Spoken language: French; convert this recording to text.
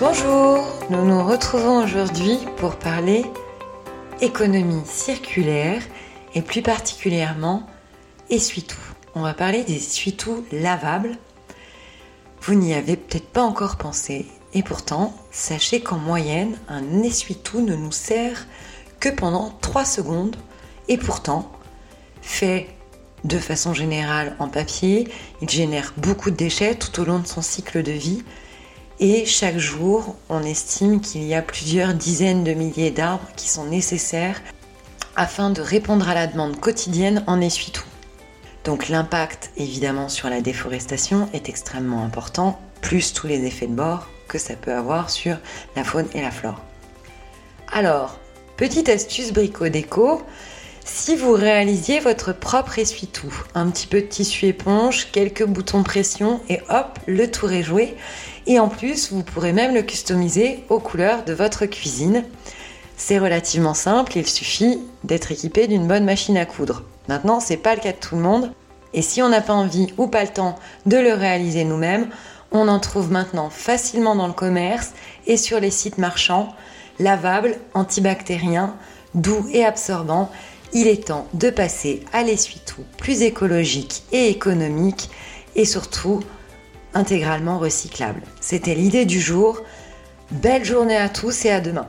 Bonjour, nous nous retrouvons aujourd'hui pour parler économie circulaire et plus particulièrement essuie-tout. On va parler des essuie-tout lavables. Vous n'y avez peut-être pas encore pensé et pourtant, sachez qu'en moyenne, un essuie-tout ne nous sert que pendant 3 secondes et pourtant, fait de façon générale en papier, il génère beaucoup de déchets tout au long de son cycle de vie et chaque jour, on estime qu'il y a plusieurs dizaines de milliers d'arbres qui sont nécessaires afin de répondre à la demande quotidienne en essuie-tout. Donc l'impact évidemment sur la déforestation est extrêmement important, plus tous les effets de bord que ça peut avoir sur la faune et la flore. Alors, petite astuce brico-déco, si vous réalisiez votre propre essuie-tout, un petit peu de tissu éponge, quelques boutons pression et hop, le tour est joué. Et en plus, vous pourrez même le customiser aux couleurs de votre cuisine. C'est relativement simple, il suffit d'être équipé d'une bonne machine à coudre. Maintenant, c'est pas le cas de tout le monde. Et si on n'a pas envie ou pas le temps de le réaliser nous-mêmes, on en trouve maintenant facilement dans le commerce et sur les sites marchands, lavables, antibactériens, doux et absorbants. Il est temps de passer à l'essuie-tout plus écologique et économique et surtout intégralement recyclable. C'était l'idée du jour. Belle journée à tous et à demain.